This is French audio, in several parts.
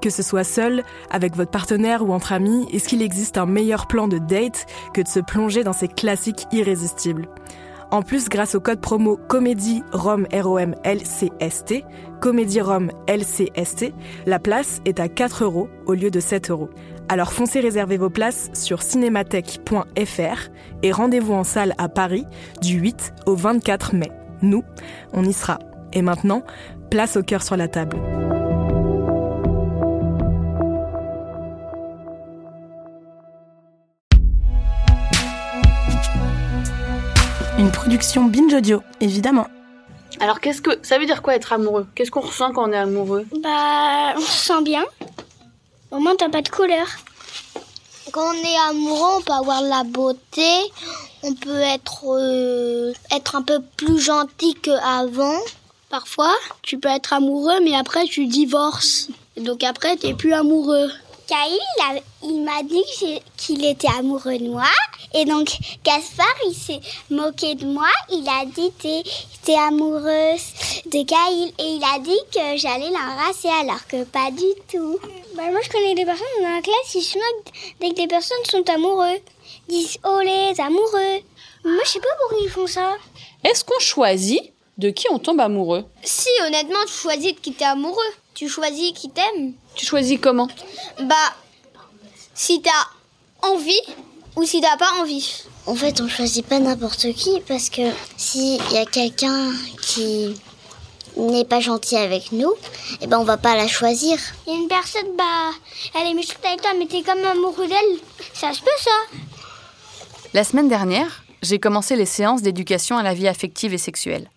Que ce soit seul, avec votre partenaire ou entre amis, est-ce qu'il existe un meilleur plan de date que de se plonger dans ces classiques irrésistibles? En plus, grâce au code promo Comédie Rome ROM LCST, Comédie Rome LCST, la place est à 4 euros au lieu de 7 euros. Alors foncez réserver vos places sur cinémathèque.fr et rendez-vous en salle à Paris du 8 au 24 mai. Nous, on y sera. Et maintenant, place au cœur sur la table. Une production Binge Audio, évidemment. Alors, qu'est-ce que ça veut dire quoi être amoureux? Qu'est-ce qu'on ressent quand on est amoureux? Bah, on se sent bien. Au moins, t'as pas de couleur. Quand on est amoureux, on peut avoir de la beauté, on peut être, euh, être un peu plus gentil qu'avant. Parfois, tu peux être amoureux, mais après, tu divorces. Et donc après, t'es plus amoureux. Kyle, il, m'a dit qu'il était amoureux de moi. Et donc, Gaspard, il s'est moqué de moi. Il a dit t'es amoureuse de Kyle. Et il a dit que j'allais l'embrasser, alors que pas du tout. Bah, moi, je connais des personnes dans la classe qui se moquent dès que les personnes sont amoureux. Ils disent oh les amoureux. Moi, je sais pas pourquoi ils font ça. Est-ce qu'on choisit de qui on tombe amoureux? Si, honnêtement, tu choisis de qui t'es amoureux. Tu choisis qui t'aime. Tu choisis comment? Bah, si t'as envie ou si t'as pas envie. En fait, on choisit pas n'importe qui parce que s'il y a quelqu'un qui n'est pas gentil avec nous, eh ben on va pas la choisir. Il y a une personne, bah, elle est méchante avec toi, mais t'es comme amoureux d'elle. Ça se peut, ça. La semaine dernière, j'ai commencé les séances d'éducation à la vie affective et sexuelle.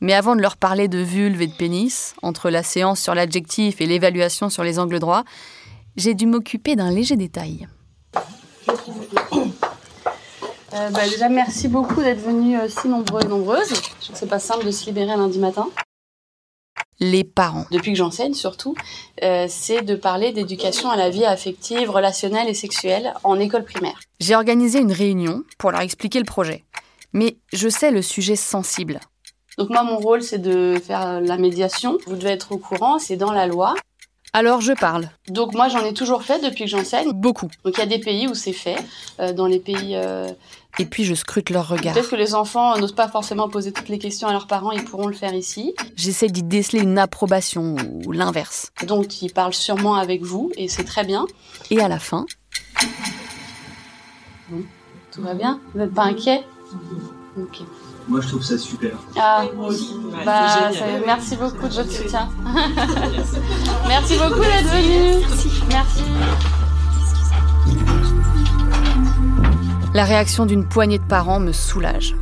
Mais avant de leur parler de vulve et de pénis, entre la séance sur l'adjectif et l'évaluation sur les angles droits, j'ai dû m'occuper d'un léger détail. Euh, bah, Déjà, merci beaucoup d'être venus euh, si nombreux et nombreuses. Je sais que c'est pas simple de se libérer un lundi matin. Les parents. Depuis que j'enseigne, surtout, euh, c'est de parler d'éducation à la vie affective, relationnelle et sexuelle en école primaire. J'ai organisé une réunion pour leur expliquer le projet. Mais je sais le sujet sensible. Donc moi, mon rôle, c'est de faire la médiation. Vous devez être au courant, c'est dans la loi. Alors je parle. Donc moi, j'en ai toujours fait depuis que j'enseigne. Beaucoup. Donc il y a des pays où c'est fait. Euh, dans les pays... euh, Et puis je scrute leur regard. Peut-être que les enfants n'osent pas forcément poser toutes les questions à leurs parents, ils pourront le faire ici. J'essaie d'y déceler une approbation ou l'inverse. Donc ils parlent sûrement avec vous et c'est très bien. Et à la fin, Tout va bien? Vous n'êtes pas inquiet? Ok. Moi, je trouve ça super. Ah, bah, ça- merci beaucoup de votre soutien. merci beaucoup d'être venu. Merci. la réaction d'une poignée de parents me soulage.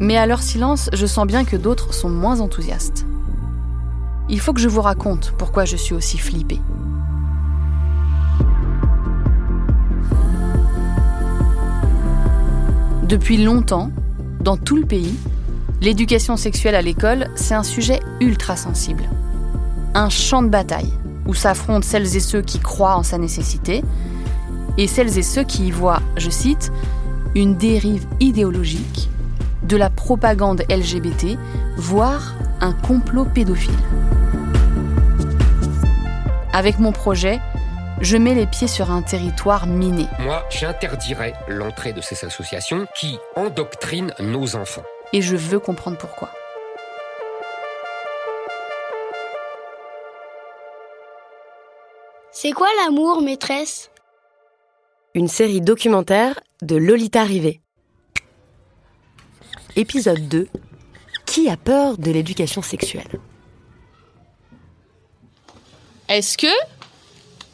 Mais à leur silence, je sens bien que d'autres sont moins enthousiastes. Il faut que je vous raconte pourquoi je suis aussi flippée. Depuis longtemps, dans tout le pays, l'éducation sexuelle à l'école, c'est un sujet ultra sensible. Un champ de bataille où s'affrontent celles et ceux qui croient en sa nécessité et celles et ceux qui y voient, je cite, une dérive idéologique, de la propagande LGBT, voire un complot pédophile. Avec mon projet, je mets les pieds sur un territoire miné. Moi, j'interdirais l'entrée de ces associations qui endoctrinent nos enfants. Et je veux comprendre pourquoi. C'est quoi l'amour, maîtresse? Une série documentaire de Lolita Rivet. Épisode 2. Qui a peur de l'éducation sexuelle? Est-ce que,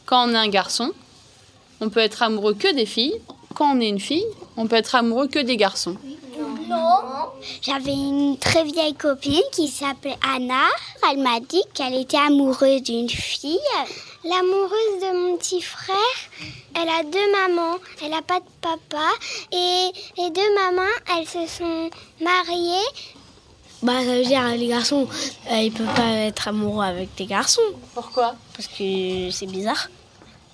quand on est un garçon, on peut être amoureux que des filles Quand on est une fille, on peut être amoureux que des garçons. J'avais une très vieille copine qui s'appelait Anna. Elle m'a dit qu'elle était amoureuse d'une fille. L'amoureuse de mon petit frère, elle a deux mamans. Elle n'a pas de papa. Et les deux mamans, elles se sont mariées. Bah, ça veut dire les garçons, euh, ils peuvent pas être amoureux avec des garçons. Pourquoi? Parce que c'est bizarre.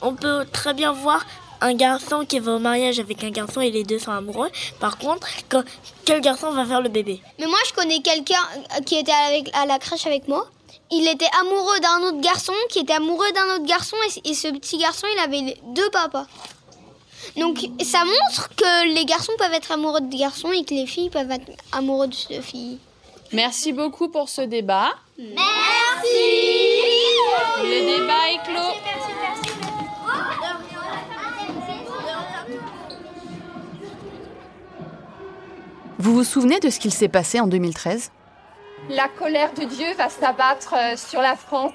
On peut très bien voir un garçon qui va au mariage avec un garçon et les deux sont amoureux. Par contre, quand, quel garçon va faire le bébé? Mais moi, je connais quelqu'un qui était avec, à la crèche avec moi. Il était amoureux d'un autre garçon, qui était amoureux d'un autre garçon, et, et ce petit garçon, il avait deux papas. Donc, ça montre que les garçons peuvent être amoureux de garçons et que les filles peuvent être amoureuses de filles. Merci beaucoup pour ce débat. Merci Le débat est clos. Vous vous souvenez de ce qu'il s'est passé en 2013 La colère de Dieu va s'abattre euh, sur la France.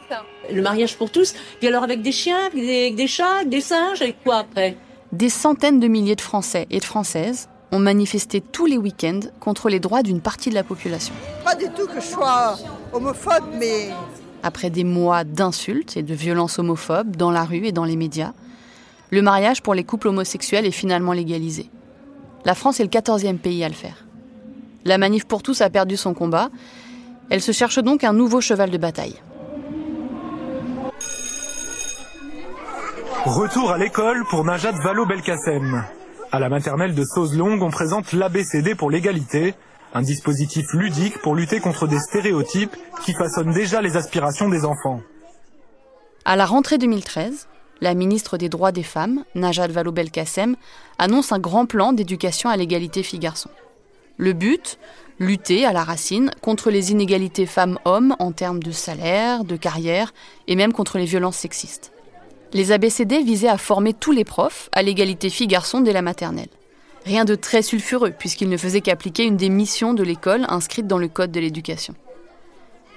Le mariage pour tous, puis alors avec des chiens, avec des, avec des chats, avec des singes, avec quoi après? Des centaines de milliers de Français et de Françaises ont manifesté tous les week-ends contre les droits d'une partie de la population. Pas du tout que je sois homophobe, mais... Après des mois d'insultes et de violences homophobes dans la rue et dans les médias, le mariage pour les couples homosexuels est finalement légalisé. La France est le 14e pays à le faire. La manif pour tous a perdu son combat. Elle se cherche donc un nouveau cheval de bataille. Retour à l'école pour Najat Vallaud-Belkacem. À la maternelle de Sauzelongue, on présente l'ABCD pour l'égalité, un dispositif ludique pour lutter contre des stéréotypes qui façonnent déjà les aspirations des enfants. À la rentrée 2013, la ministre des Droits des Femmes, Najat Vallaud-Belkacem, annonce un grand plan d'éducation à l'égalité filles-garçons. Le but Lutter à la racine contre les inégalités femmes-hommes en termes de salaire, de carrière et même contre les violences sexistes. Les ABCD visaient à former tous les profs à l'égalité filles-garçons dès la maternelle. Rien de très sulfureux, puisqu'ils ne faisaient qu'appliquer une des missions de l'école inscrite dans le Code de l'éducation.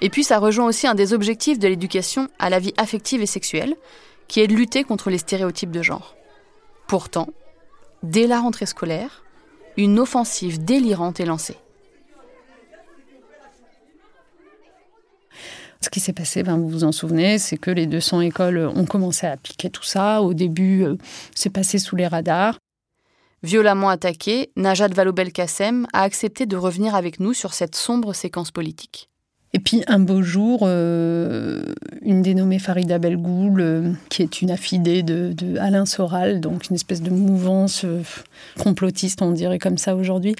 Et puis ça rejoint aussi un des objectifs de l'éducation à la vie affective et sexuelle, qui est de lutter contre les stéréotypes de genre. Pourtant, dès la rentrée scolaire, une offensive délirante est lancée. Ce qui s'est passé, ben, vous vous en souvenez, c'est que les 200 écoles ont commencé à appliquer tout ça. Au début, euh, c'est passé sous les radars. Violemment attaquée, Najat Vallaud-Belkacem a accepté de revenir avec nous sur cette sombre séquence politique. Et puis un beau jour, euh, une dénommée Farida Belgoul, euh, qui est une affidée de, Alain Soral, donc une espèce de mouvance euh, complotiste, on dirait comme ça aujourd'hui.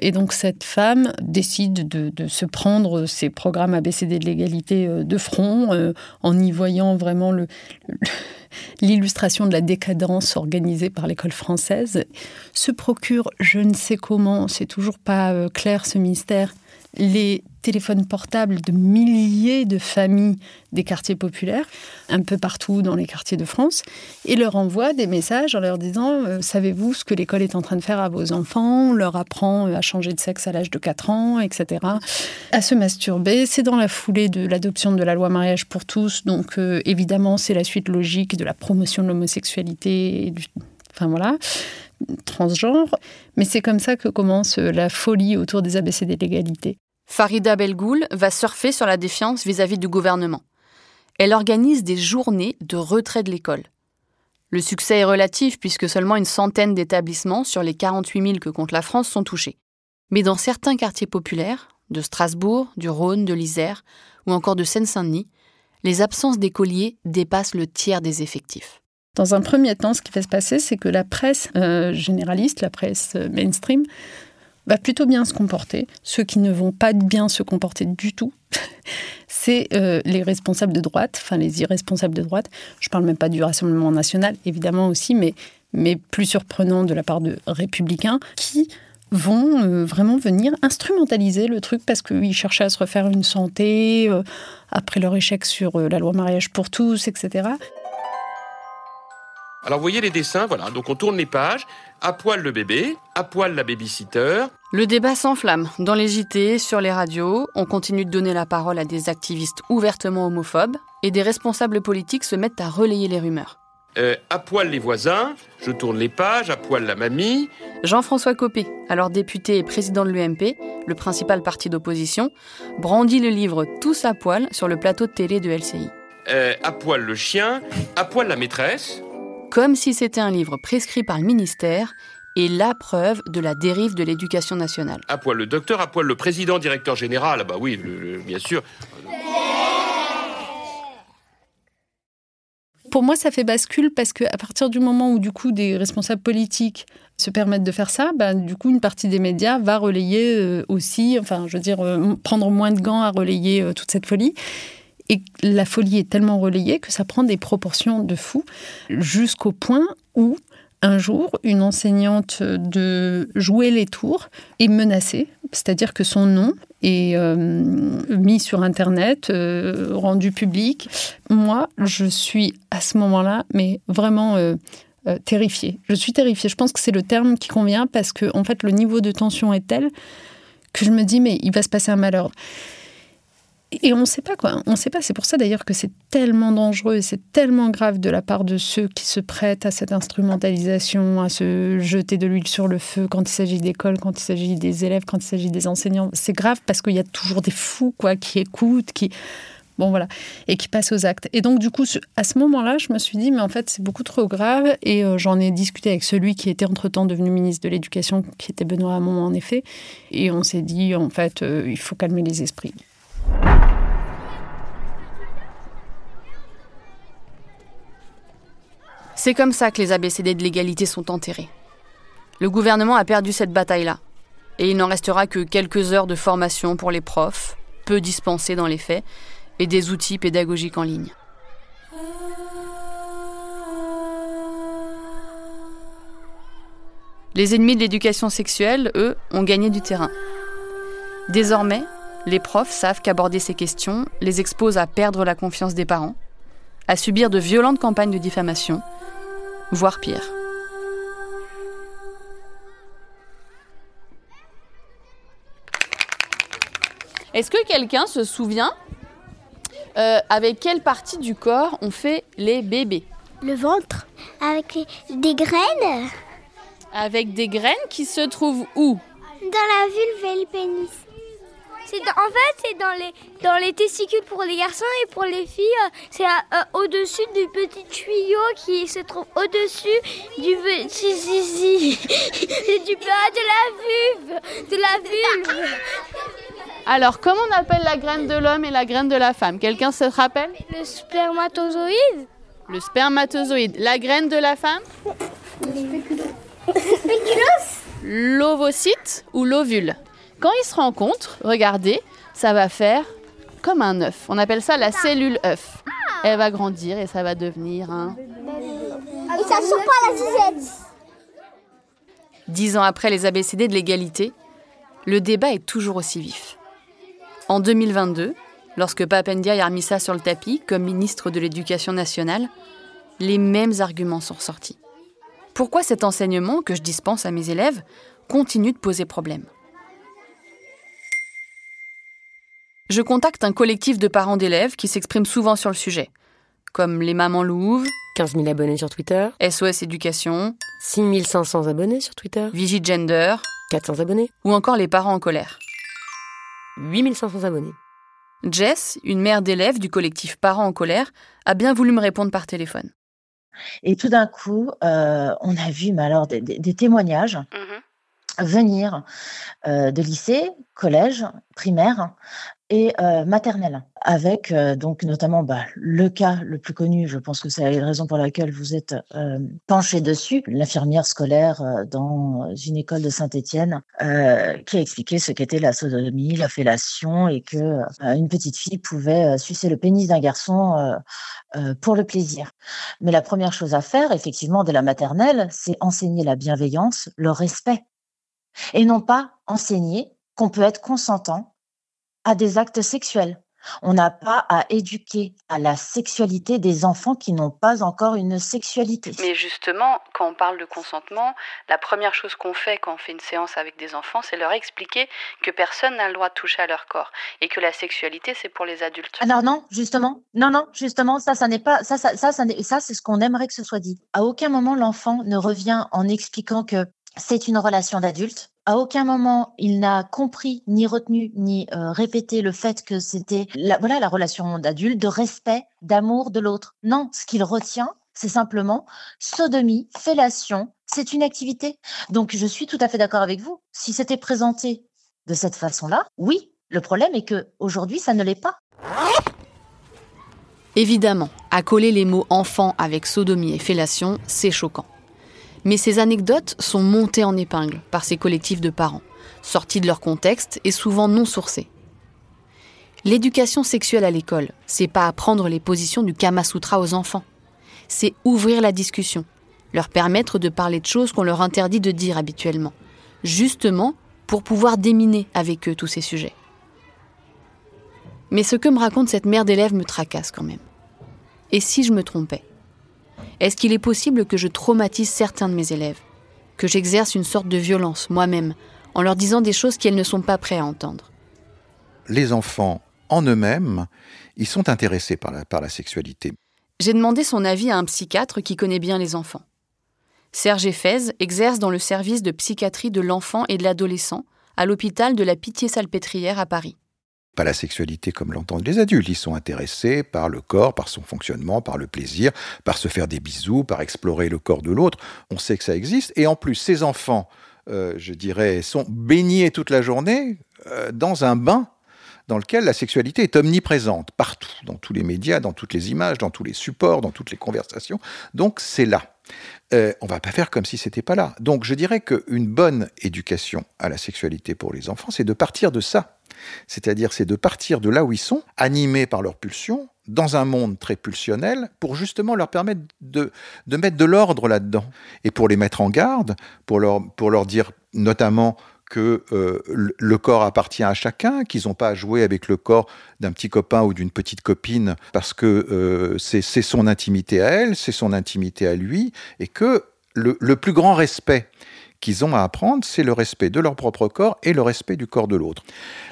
Et donc cette femme décide de, se prendre ces programmes ABCD de l'égalité de front, en y voyant vraiment l'illustration de la décadence organisée par l'école française, se procure, je ne sais comment, c'est toujours pas clair ce mystère, les téléphones portables de milliers de familles des quartiers populaires, un peu partout dans les quartiers de France, et leur envoie des messages en leur disant euh, Savez-vous ce que l'école est en train de faire à vos enfants? On leur apprend à changer de sexe à l'âge de 4 ans, etc. À se masturber. C'est dans la foulée de l'adoption de la loi mariage pour tous, donc euh, évidemment, c'est la suite logique de la promotion de l'homosexualité et du. Enfin voilà transgenre, mais c'est comme ça que commence la folie autour des ABCD de l'égalité. Farida Belgoul va surfer sur la défiance vis-à-vis -vis du gouvernement. Elle organise des journées de retrait de l'école. Le succès est relatif puisque seulement une centaine d'établissements sur les 48 000 que compte la France sont touchés. Mais dans certains quartiers populaires, de Strasbourg, du Rhône, de l'Isère ou encore de Seine-Saint-Denis, les absences d'écoliers dépassent le tiers des effectifs. Dans un premier temps, ce qui va se passer, c'est que la presse euh, généraliste, la presse euh, mainstream, va plutôt bien se comporter. Ceux qui ne vont pas bien se comporter du tout, c'est euh, les responsables de droite, enfin les irresponsables de droite. Je ne parle même pas du Rassemblement national, évidemment aussi, mais, mais plus surprenant de la part de républicains qui vont euh, vraiment venir instrumentaliser le truc parce qu'ils cherchaient à se refaire une santé euh, après leur échec sur la loi mariage pour tous, etc. Alors vous voyez les dessins, voilà. Donc on tourne les pages. À poil le bébé, à poil la babysitter. Le débat s'enflamme. Dans les JT, sur les radios, on continue de donner la parole à des activistes ouvertement homophobes et des responsables politiques se mettent à relayer les rumeurs. Euh, à poil les voisins, je tourne les pages, à poil la mamie. Jean-François Copé, alors député et président de l'UMP, le principal parti d'opposition, brandit le livre Tous à poil sur le plateau de télé de LCI. Euh, à poil le chien, à poil la maîtresse. Comme si c'était un livre prescrit par le ministère et la preuve de la dérive de l'éducation nationale. À poil le docteur, à poil le président, directeur général, ah bah oui, bien sûr. Pour moi, ça fait bascule parce qu'à partir du moment où du coup des responsables politiques se permettent de faire ça, bah, du coup une partie des médias va relayer euh, aussi, enfin je veux dire, euh, prendre moins de gants à relayer euh, toute cette folie. Et la folie est tellement relayée que ça prend des proportions de fou, jusqu'au point où un jour, une enseignante de jouer les tours est menacée, c'est-à-dire que son nom est euh, mis sur Internet, euh, rendu public. Moi, je suis à ce moment-là, mais vraiment euh, terrifiée. Je suis terrifiée. Je pense que c'est le terme qui convient parce que, en fait, le niveau de tension est tel que je me dis, mais il va se passer un malheur. Et on ne sait pas quoi. On ne sait pas. C'est pour ça d'ailleurs que c'est tellement dangereux et c'est tellement grave de la part de ceux qui se prêtent à cette instrumentalisation, à se jeter de l'huile sur le feu quand il s'agit d'école, quand il s'agit des élèves, quand il s'agit des enseignants. C'est grave parce qu'il y a toujours des fous quoi qui écoutent, qui bon voilà, et qui passent aux actes. Et donc du coup, à ce moment-là, je me suis dit mais en fait c'est beaucoup trop grave. Et euh, j'en ai discuté avec celui qui était entre-temps devenu ministre de l'Éducation, qui était Benoît Hamon en effet. Et on s'est dit en fait euh, il faut calmer les esprits. C'est comme ça que les ABCD de l'égalité sont enterrés. Le gouvernement a perdu cette bataille-là. Et il n'en restera que quelques heures de formation pour les profs, peu dispensés dans les faits, et des outils pédagogiques en ligne. Les ennemis de l'éducation sexuelle, eux, ont gagné du terrain. Désormais, les profs savent qu'aborder ces questions les expose à perdre la confiance des parents, à subir de violentes campagnes de diffamation, voire pire. Est-ce que quelqu'un se souvient euh, avec quelle partie du corps on fait les bébés? Le ventre. Avec des graines Avec des graines qui se trouvent où? Dans la vulve et le pénis en fait, c'est dans les, dans les testicules pour les garçons et pour les filles, euh, c'est euh, au-dessus du petit tuyau qui se trouve au-dessus du petit zizi, du de la vulve, de la vulve. Alors, comment on appelle la graine de l'homme et la graine de la femme Quelqu'un se rappelle? Le spermatozoïde. Le spermatozoïde. La graine de la femme? L'ovocyte ou l'ovule? Quand ils se rencontrent, regardez, ça va faire comme un œuf. On appelle ça la cellule œuf. Elle va grandir et ça va devenir un. Et ça sort pas la zizette. Dix ans après les ABCD de l'égalité, le débat est toujours aussi vif. En 2022, lorsque Papendia a remis ça sur le tapis comme ministre de l'Éducation nationale, les mêmes arguments sont ressortis. Pourquoi cet enseignement que je dispense à mes élèves continue de poser problème? Je contacte un collectif de parents d'élèves qui s'expriment souvent sur le sujet, comme les Mamans Louves, 15 000 abonnés sur Twitter, SOS Éducation, 6 500 abonnés sur Twitter, Vigigender, 400 abonnés, ou encore les parents en colère. 8 500 abonnés. Jess, une mère d'élèves du collectif Parents en colère, a bien voulu me répondre par téléphone. Et tout d'un coup, euh, on a vu mais alors, des, témoignages. Mhm venir euh, de lycée, collège, primaire et euh, maternelle, avec euh, donc notamment bah, le cas le plus connu, je pense que c'est la raison pour laquelle vous êtes penché dessus, l'infirmière scolaire dans une école de Saint-Étienne, qui a expliqué ce qu'était la sodomie, la fellation, et que une petite fille pouvait sucer le pénis d'un garçon pour le plaisir. Mais la première chose à faire, effectivement, dès la maternelle, c'est enseigner la bienveillance, le respect et non pas enseigner qu'on peut être consentant à des actes sexuels. On n'a pas à éduquer à la sexualité des enfants qui n'ont pas encore une sexualité. Mais justement, quand on parle de consentement, la première chose qu'on fait quand on fait une séance avec des enfants, c'est leur expliquer que personne n'a le droit de toucher à leur corps et que la sexualité, c'est pour les adultes. Alors non, justement, non, non, justement, ça, ça n'est pas, ça, ça, ça, ça, ça c'est ce qu'on aimerait que ce soit dit. À aucun moment l'enfant ne revient en expliquant que c'est une relation d'adulte. À aucun moment il n'a compris, ni retenu, ni euh, répété le fait que c'était la, voilà la relation d'adulte, de respect, d'amour de l'autre. Non, ce qu'il retient, c'est simplement sodomie, fellation, c'est une activité. Donc je suis tout à fait d'accord avec vous. Si c'était présenté de cette façon-là, oui. Le problème est que aujourd'hui, ça ne l'est pas. Évidemment, à coller les mots enfant avec sodomie et fellation, c'est choquant. Mais ces anecdotes sont montées en épingle par ces collectifs de parents, sortis de leur contexte et souvent non sourcés. L'éducation sexuelle à l'école, c'est pas apprendre les positions du Kama Sutra aux enfants. C'est ouvrir la discussion, leur permettre de parler de choses qu'on leur interdit de dire habituellement, justement pour pouvoir déminer avec eux tous ces sujets. Mais ce que me raconte cette mère d'élève me tracasse quand même. Et si je me trompais? Est-ce qu'il est possible que je traumatise certains de mes élèves Que j'exerce une sorte de violence moi-même en leur disant des choses qu'elles ne sont pas prêts à entendre? Les enfants, en eux-mêmes, ils sont intéressés par la, par la sexualité. J'ai demandé son avis à un psychiatre qui connaît bien les enfants. Serge Effez exerce dans le service de psychiatrie de l'enfant et de l'adolescent à l'hôpital de la Pitié-Salpêtrière à Paris pas la sexualité comme l'entendent les adultes. Ils sont intéressés par le corps, par son fonctionnement, par le plaisir, par se faire des bisous, par explorer le corps de l'autre. On sait que ça existe. Et en plus, ces enfants, euh, je dirais, sont baignés toute la journée euh, dans un bain dans lequel la sexualité est omniprésente, partout, dans tous les médias, dans toutes les images, dans tous les supports, dans toutes les conversations. Donc c'est là. Euh, on va pas faire comme si c'était pas là. Donc je dirais qu'une bonne éducation à la sexualité pour les enfants, c'est de partir de ça. C'est-à-dire, c'est de partir de là où ils sont, animés par leurs pulsions, dans un monde très pulsionnel, pour justement leur permettre de, de mettre de l'ordre là-dedans. Et pour les mettre en garde, pour leur, pour leur dire notamment que euh, le corps appartient à chacun, qu'ils n'ont pas à jouer avec le corps d'un petit copain ou d'une petite copine parce que euh, c'est son intimité à elle, c'est son intimité à lui, et que le, le plus grand respect qu'ils ont à apprendre, c'est le respect de leur propre corps et le respect du corps de l'autre.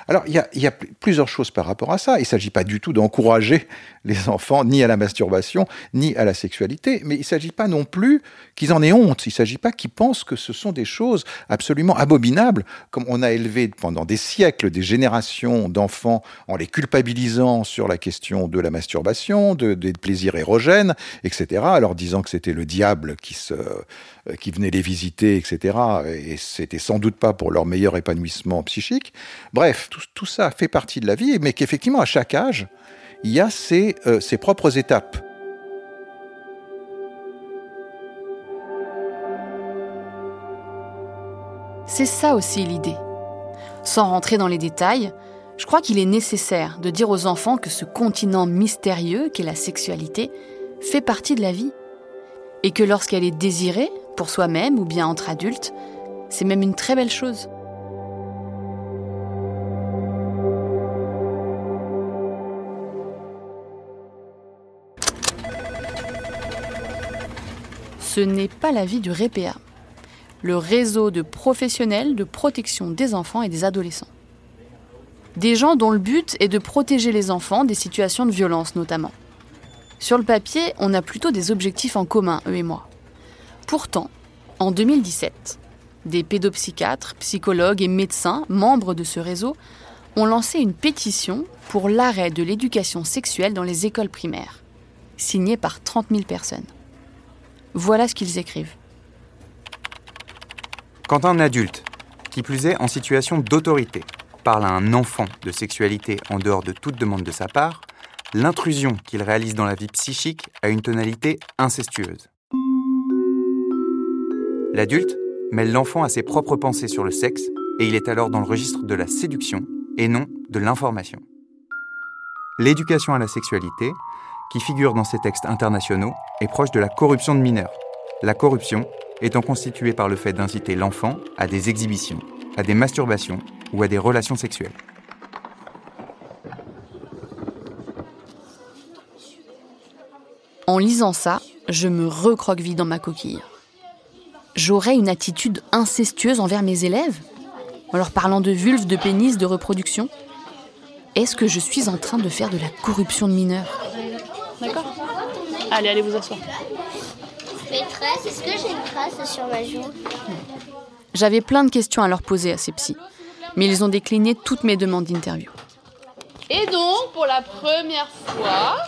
Alors, il y, a, plusieurs choses par rapport à ça. Il ne s'agit pas du tout d'encourager les enfants ni à la masturbation, ni à la sexualité, mais il ne s'agit pas non plus qu'ils en aient honte. Il ne s'agit pas qu'ils pensent que ce sont des choses absolument abominables, comme on a élevé pendant des siècles des générations d'enfants en les culpabilisant sur la question de la masturbation, de, des plaisirs érogènes, etc., alors disant que c'était le diable qui, se, qui venait les visiter, etc., et c'était sans doute pas pour leur meilleur épanouissement psychique. Bref, tout ça fait partie de la vie, mais qu'effectivement, à chaque âge, il y a ses, euh, ses propres étapes. C'est ça aussi l'idée. Sans rentrer dans les détails, je crois qu'il est nécessaire de dire aux enfants que ce continent mystérieux qu'est la sexualité fait partie de la vie. Et que lorsqu'elle est désirée, pour soi-même ou bien entre adultes, c'est même une très belle chose. ce n'est pas l'avis du REPEA, le réseau de professionnels de protection des enfants et des adolescents. Des gens dont le but est de protéger les enfants des situations de violence notamment. Sur le papier, on a plutôt des objectifs en commun, eux et moi. Pourtant, en 2017, des pédopsychiatres, psychologues et médecins, membres de ce réseau, ont lancé une pétition pour l'arrêt de l'éducation sexuelle dans les écoles primaires, signée par 30 000 personnes. Voilà ce qu'ils écrivent. Quand un adulte, qui plus est en situation d'autorité, parle à un enfant de sexualité en dehors de toute demande de sa part, l'intrusion qu'il réalise dans la vie psychique a une tonalité incestueuse. L'adulte mêle l'enfant à ses propres pensées sur le sexe et il est alors dans le registre de la séduction et non de l'information. L'éducation à la sexualité, qui figure dans ces textes internationaux, est proche de la corruption de mineurs. La corruption étant constituée par le fait d'inciter l'enfant à des exhibitions, à des masturbations ou à des relations sexuelles. En lisant ça, je me recroqueville dans ma coquille. J'aurais une attitude incestueuse envers mes élèves En leur parlant de vulve, de pénis, de reproduction Est-ce que je suis en train de faire de la corruption de mineurs? D'accord Allez, allez vous asseoir. Maîtresse, est-ce que j'ai une trace sur ma joue? J'avais plein de questions à leur poser à ces psys, mais ils ont décliné toutes mes demandes d'interview. Et donc, pour la première fois,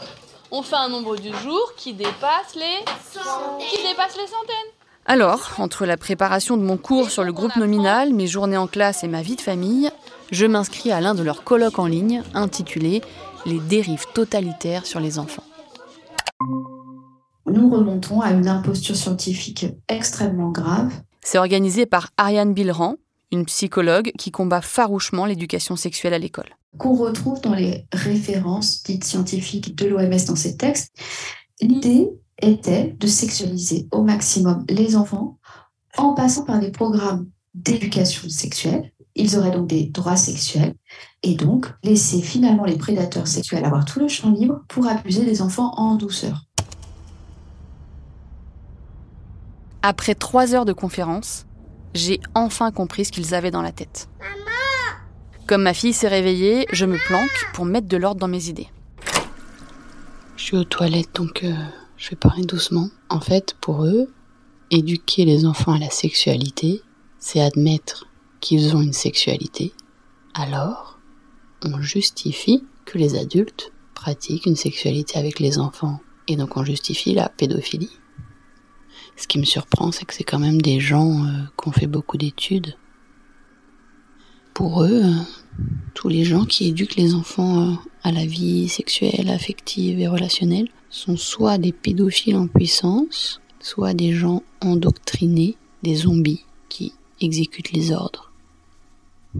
on fait un nombre du jour qui dépasse les qui dépasse les centaines. Alors, entre la préparation de mon cours sur le groupe nominal, mes journées en classe et ma vie de famille, je m'inscris à l'un de leurs colloques en ligne intitulé Les dérives totalitaires sur les enfants. Nous remontons à une imposture scientifique extrêmement grave. C'est organisé par Ariane Bilran, une psychologue qui combat farouchement l'éducation sexuelle à l'école. Qu'on retrouve dans les références dites scientifiques de l'OMS dans ces textes. L'idée était de sexualiser au maximum les enfants en passant par des programmes d'éducation sexuelle. Ils auraient donc des droits sexuels et donc laisser finalement les prédateurs sexuels avoir tout le champ libre pour abuser des enfants en douceur. Après trois heures de conférence, j'ai enfin compris ce qu'ils avaient dans la tête. Comme ma fille s'est réveillée, je me planque pour mettre de l'ordre dans mes idées. Je suis aux toilettes donc euh, je vais parler doucement. En fait, pour eux, éduquer les enfants à la sexualité, c'est admettre qu'ils ont une sexualité. Alors, on justifie que les adultes pratiquent une sexualité avec les enfants. Et donc on justifie la pédophilie. Ce qui me surprend, c'est que c'est quand même des gens euh, qui ont fait beaucoup d'études. Pour eux, tous les gens qui éduquent les enfants euh, à la vie sexuelle, affective et relationnelle sont soit des pédophiles en puissance, soit des gens endoctrinés, des zombies qui exécutent les ordres.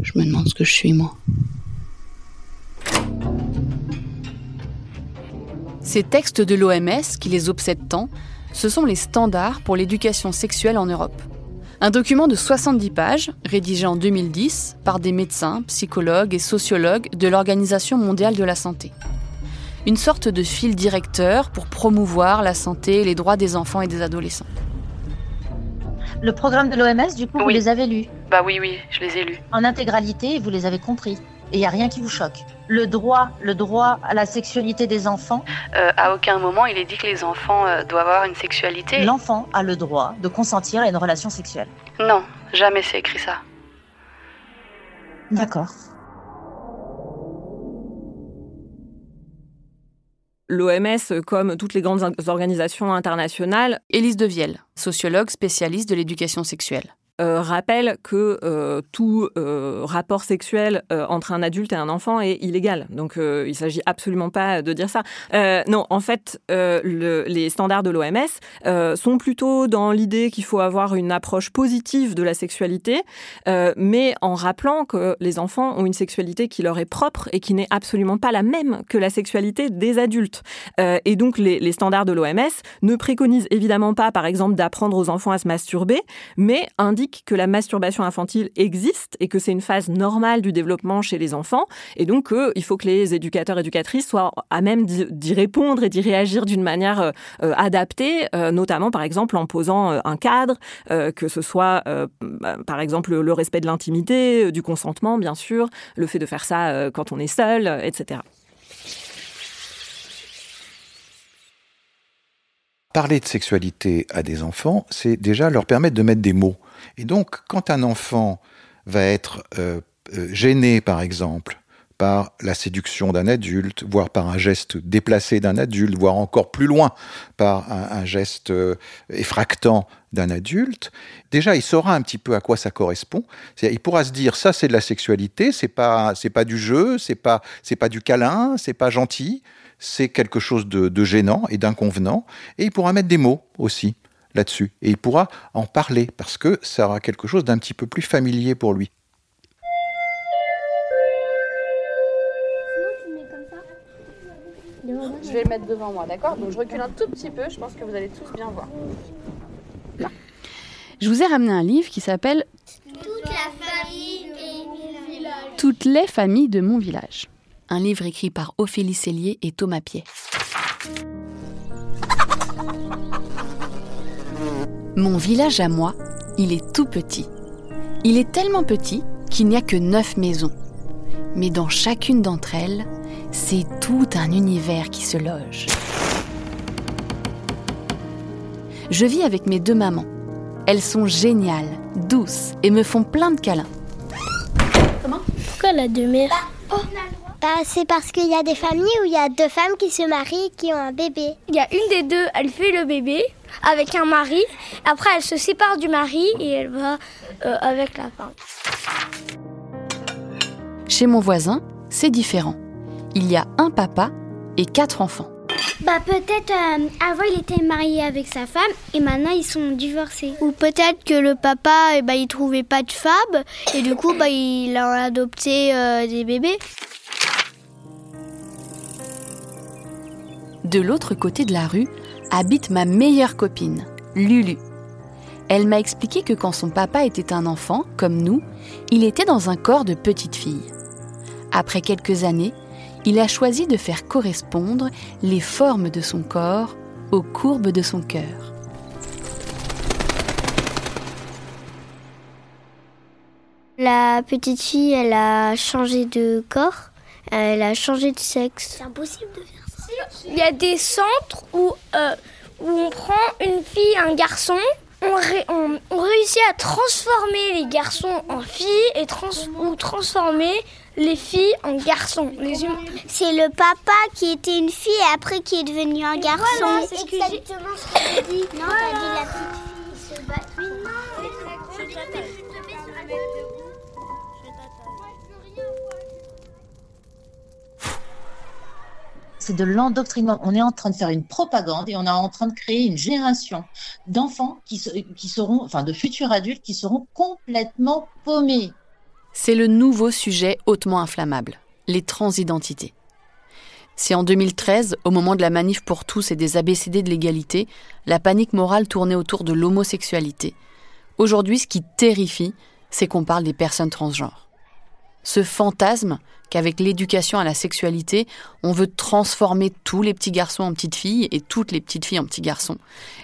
Je me demande ce que je suis moi. Ces textes de l'OMS qui les obsèdent tant ce sont les standards pour l'éducation sexuelle en Europe. Un document de 70 pages, rédigé en 2010 par des médecins, psychologues et sociologues de l'Organisation mondiale de la santé. Une sorte de fil directeur pour promouvoir la santé et les droits des enfants et des adolescents. Le programme de l'OMS, du coup, vous les avez lus? Bah oui, oui, je les ai lus. En intégralité, vous les avez compris. Et il n'y a rien qui vous choque. Le droit, le droit à la sexualité des enfants. Euh, à aucun moment il est dit que les enfants euh, doivent avoir une sexualité. L'enfant a le droit de consentir à une relation sexuelle. Non, jamais c'est écrit ça. D'accord. L'OMS, comme toutes les grandes organisations internationales, Élise Devielle, sociologue spécialiste de l'éducation sexuelle. Euh, rappelle que euh, tout euh, rapport sexuel entre un adulte et un enfant est illégal. Donc il ne s'agit absolument pas de dire ça. non, en fait, le, les standards de l'OMS sont plutôt dans l'idée qu'il faut avoir une approche positive de la sexualité, mais en rappelant que les enfants ont une sexualité qui leur est propre et qui n'est absolument pas la même que la sexualité des adultes. et donc les, les standards de l'OMS ne préconisent évidemment pas, par exemple, d'apprendre aux enfants à se masturber, mais indiquent que la masturbation infantile existe et que c'est une phase normale du développement chez les enfants. Et donc, euh, il faut que les éducateurs éducatrices soient à même d'y répondre et d'y réagir d'une manière euh, euh, adaptée, notamment par exemple en posant un cadre, que ce soit bah, par exemple le respect de l'intimité, du consentement, bien sûr, le fait de faire ça quand on est seul, etc. Parler de sexualité à des enfants, c'est déjà leur permettre de mettre des mots. Et donc, quand un enfant va être euh, euh, gêné, par exemple, par la séduction d'un adulte, voire par un geste déplacé d'un adulte, voire encore plus loin, par un, geste euh, effractant d'un adulte, déjà il saura un petit peu à quoi ça correspond. Il pourra se dire ça c'est de la sexualité, c'est pas c'est pas du jeu, c'est pas c'est pas du câlin, c'est pas gentil, c'est quelque chose de, de gênant et d'inconvenant, et il pourra mettre des mots aussi là-dessus. Et il pourra en parler parce que ça aura quelque chose d'un petit peu plus familier pour lui. Je vais le mettre devant moi, d'accord? Donc je recule un tout petit peu, je pense que vous allez tous bien voir. Je vous ai ramené un livre qui s'appelle Toutes les familles de mon village. Un livre écrit par Ophélie Cellier et Thomas Piet. Mon village à moi, il est tout petit. Il est tellement petit qu'il n'y a que neuf maisons. Mais dans chacune d'entre elles, c'est tout un univers qui se loge. Je vis avec mes deux mamans. Elles sont géniales, douces et me font plein de câlins. Comment? Pourquoi elle a deux mères? Bah, c'est parce qu'il y a des familles où il y a deux femmes qui se marient et qui ont un bébé. Il y a une des deux, elle fait le bébé avec un mari. Après, elle se sépare du mari et elle va euh, avec la femme. Chez mon voisin, c'est différent. Il y a un papa et quatre enfants. Bah peut-être euh, avant il était marié avec sa femme et maintenant ils sont divorcés. Ou peut-être que le papa eh bah, il trouvait pas de femme et du coup bah, il a adopté euh, des bébés. De l'autre côté de la rue habite ma meilleure copine, Lulu. Elle m'a expliqué que quand son papa était un enfant, comme nous, il était dans un corps de petite fille. Après quelques années, il a choisi de faire correspondre les formes de son corps aux courbes de son cœur. La petite fille, elle a changé de corps, elle a changé de sexe. C'est impossible de faire ça. Il y a des centres où, euh, où on prend une fille, un garçon, on, on, on, réussit à transformer les garçons en filles et trans ou transformer les filles en garçons. Les hum c'est le papa qui était une fille et après qui est devenu un garçon. Voilà, c'est exactement ce que tu dit. Non, t'as dit la petite fille se bat. C'est de l'endoctrinement. On est en train de faire une propagande et on est en train de créer une génération d'enfants qui, seront, enfin de futurs adultes qui seront complètement paumés. C'est le nouveau sujet hautement inflammable, les transidentités. Si en 2013, au moment de la manif pour tous et des ABCD de l'égalité, la panique morale tournait autour de l'homosexualité, aujourd'hui ce qui terrifie, c'est qu'on parle des personnes transgenres. Ce fantasme qu'avec l'éducation à la sexualité, on veut transformer tous les petits garçons en petites filles et toutes les petites filles en petits garçons,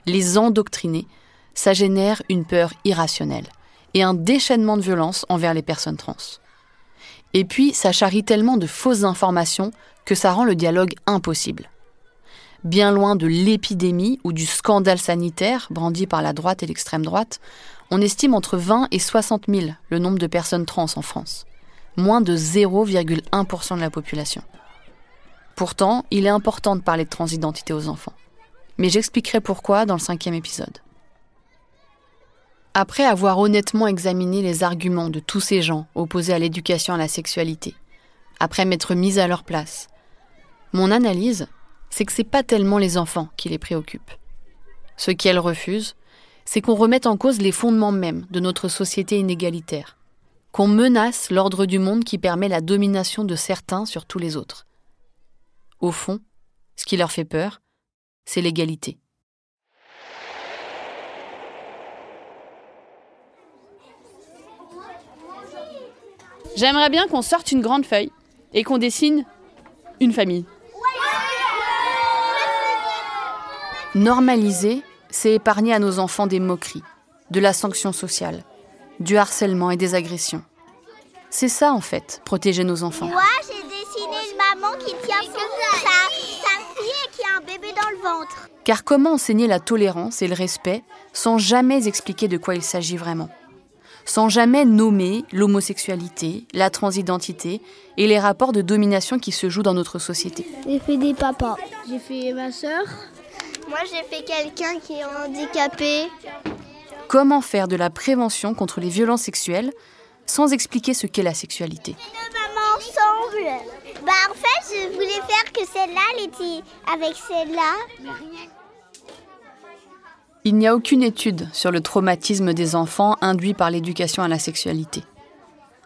les endoctriner, ça génère une peur irrationnelle et un déchaînement de violence envers les personnes trans. Et puis, ça charrie tellement de fausses informations que ça rend le dialogue impossible. Bien loin de l'épidémie ou du scandale sanitaire brandi par la droite et l'extrême droite, on estime entre 20 et 60 000 le nombre de personnes trans en France, moins de 0,1% de la population. Pourtant, il est important de parler de transidentité aux enfants. Mais j'expliquerai pourquoi dans le cinquième épisode. Après avoir honnêtement examiné les arguments de tous ces gens opposés à l'éducation à la sexualité, après m'être mise à leur place, mon analyse, c'est que c'est pas tellement les enfants qui les préoccupent. Ce qu'elles refusent, c'est qu'on remette en cause les fondements mêmes de notre société inégalitaire, qu'on menace l'ordre du monde qui permet la domination de certains sur tous les autres. Au fond, ce qui leur fait peur, c'est l'égalité. J'aimerais bien qu'on sorte une grande feuille et qu'on dessine une famille. Normaliser, c'est épargner à nos enfants des moqueries, de la sanction sociale, du harcèlement et des agressions. C'est ça, en fait, protéger nos enfants. Moi, j'ai dessiné une maman qui tient son, sa, sa fille et qui a un bébé dans le ventre. Car comment enseigner la tolérance et le respect sans jamais expliquer de quoi il s'agit vraiment? Sans jamais nommer l'homosexualité, la transidentité et les rapports de domination qui se jouent dans notre société. J'ai fait des papas. J'ai fait ma sœur. Moi, j'ai fait quelqu'un qui est handicapé. Comment faire de la prévention contre les violences sexuelles sans expliquer ce qu'est la sexualité ensemble. Bah en fait, je voulais faire que celle-là, elle était avec celle-là. Il n'y a aucune étude sur le traumatisme des enfants induit par l'éducation à la sexualité.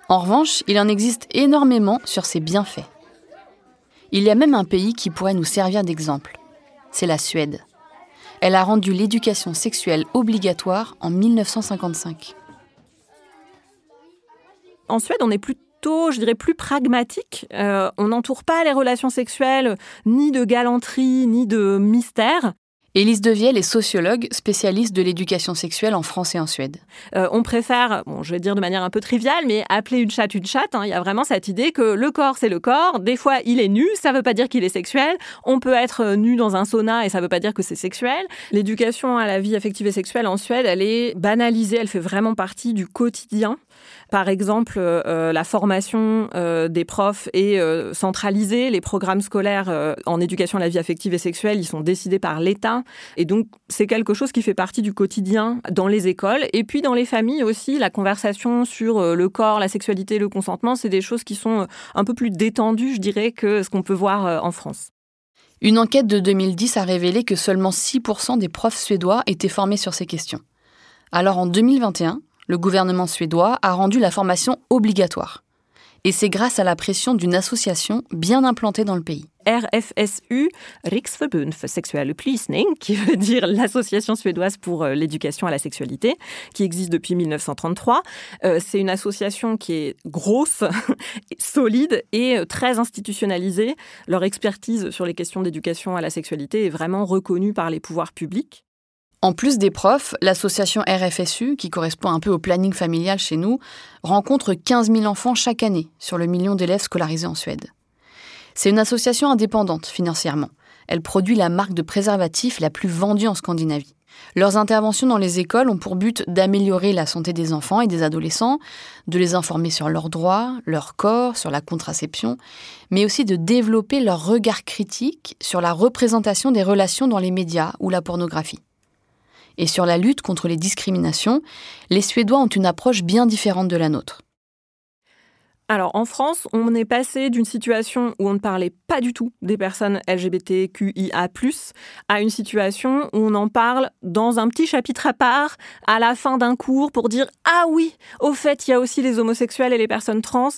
En revanche, il en existe énormément sur ses bienfaits. Il y a même un pays qui pourrait nous servir d'exemple. C'est la Suède. Elle a rendu l'éducation sexuelle obligatoire en 1955. En Suède, on est plutôt, je dirais, plus pragmatique. Euh, on n'entoure pas les relations sexuelles ni de galanterie, ni de mystère. Élise Devielle est sociologue, spécialiste de l'éducation sexuelle en France et en Suède. Euh, on préfère, bon, je vais dire de manière un peu triviale, mais appeler une chatte une chatte. hein. Il y a vraiment cette idée que le corps, c'est le corps. Des fois, il est nu, ça ne veut pas dire qu'il est sexuel. On peut être euh, nu dans un sauna et ça ne veut pas dire que c'est sexuel. L'éducation à la vie affective et sexuelle en Suède, elle est banalisée, elle fait vraiment partie du quotidien. Par exemple, euh, la formation euh, des profs est euh, centralisée. Les programmes scolaires euh, en éducation à la vie affective et sexuelle, ils sont décidés par l'État. Et donc, c'est quelque chose qui fait partie du quotidien dans les écoles. Et puis, dans les familles aussi, la conversation sur euh, le corps, la sexualité, le consentement, c'est des choses qui sont euh, un peu plus détendues, je dirais, que ce qu'on peut voir euh, en France. Une enquête de 2010 a révélé que seulement 6% des profs suédois étaient formés sur ces questions. Alors en 2021, le gouvernement suédois a rendu la formation obligatoire. Et c'est grâce à la pression d'une association bien implantée dans le pays. RFSU, Riksförbund för sexuell upplysning, qui veut dire l'Association suédoise pour euh, l'éducation à la sexualité, qui existe depuis 1933. Euh, c'est une association qui est grosse, solide et euh, très institutionnalisée. Leur expertise sur les questions d'éducation à la sexualité est vraiment reconnue par les pouvoirs publics. En plus des profs, l'association RFSU, qui correspond un peu au planning familial chez nous, rencontre 15 000 enfants chaque année sur le million d'élèves scolarisés en Suède. C'est une association indépendante financièrement. Elle produit la marque de préservatifs la plus vendue en Scandinavie. Leurs interventions dans les écoles ont pour but d'améliorer la santé des enfants et des adolescents, de les informer sur leurs droits, leur corps, sur la contraception, mais aussi de développer leur regard critique sur la représentation des relations dans les médias ou la pornographie. Et sur la lutte contre les discriminations, les Suédois ont une approche bien différente de la nôtre. Alors en France, on est passé d'une situation où on ne parlait pas du tout des personnes LGBTQIA+, à une situation où on en parle dans un petit chapitre à part, à la fin d'un cours, pour dire « Ah oui, au fait, il y a aussi les homosexuels et les personnes trans,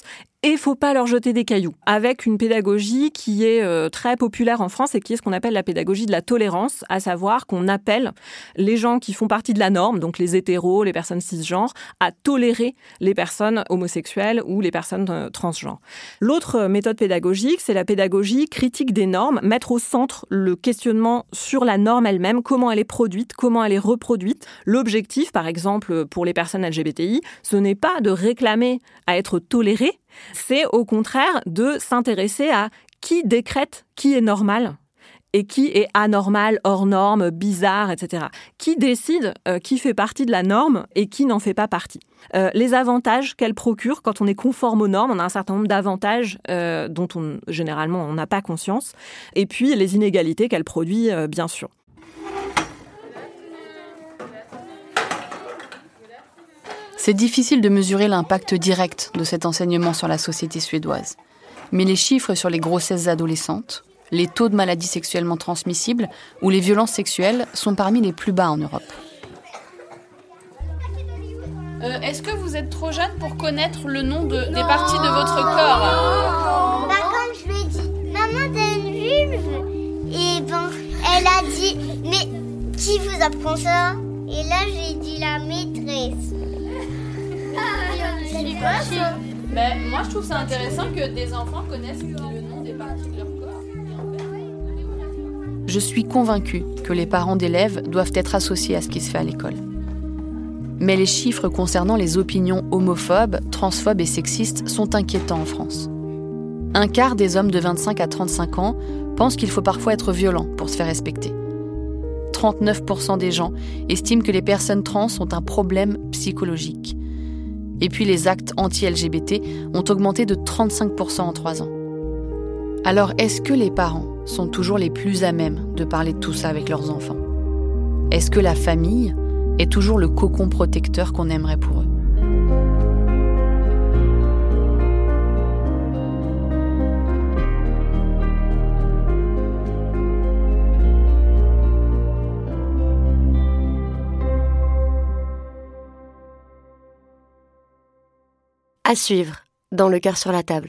et faut pas leur jeter des cailloux. Avec une pédagogie qui est euh, très populaire en France et qui est ce qu'on appelle la pédagogie de la tolérance, à savoir qu'on appelle les gens qui font partie de la norme, donc les hétéros, les personnes cisgenres, à tolérer les personnes homosexuelles ou les personnes euh, transgenres. L'autre méthode pédagogique, c'est la pédagogie critique des normes, mettre au centre le questionnement sur la norme elle-même, comment elle est produite, comment elle est reproduite. L'objectif, par exemple, pour les personnes LGBTI, ce n'est pas de réclamer à être toléré, c'est au contraire de s'intéresser à qui décrète qui est normal et qui est anormal, hors norme, bizarre, etc. Qui décide euh, qui fait partie de la norme et qui n'en fait pas partie. Euh, les avantages qu'elle procure quand on est conforme aux normes, on a un certain nombre d'avantages euh, dont on, généralement on n'a pas conscience, et puis les inégalités qu'elle produit, bien sûr. C'est difficile de mesurer l'impact direct de cet enseignement sur la société suédoise. Mais les chiffres sur les grossesses adolescentes, les taux de maladies sexuellement transmissibles ou les violences sexuelles sont parmi les plus bas en Europe. Euh, Est-ce que vous êtes trop jeune pour connaître le nom de, des parties de votre corps? Bah comme je lui ai dit, maman t'as une vulve? Et ben, elle a dit, mais qui vous apprend ça? Et là j'ai dit la maîtresse. C'est quoi ça? Mais moi je trouve ça intéressant que des enfants connaissent le nom des parties de leur corps. Je suis convaincue que les parents d'élèves doivent être associés à ce qui se fait à l'école. Mais les chiffres concernant les opinions homophobes, transphobes et sexistes sont inquiétants en France. Un quart des hommes de 25 à 35 ans pensent qu'il faut parfois être violent pour se faire respecter. 39% des gens estiment que les personnes trans ont un problème psychologique. Et puis les actes anti-LGBT ont augmenté de 35% en 3 ans. Alors est-ce que les parents sont toujours les plus à même de parler de tout ça avec leurs enfants? Est-ce que la famille est toujours le cocon protecteur qu'on aimerait pour eux? À suivre dans Le cœur sur la table.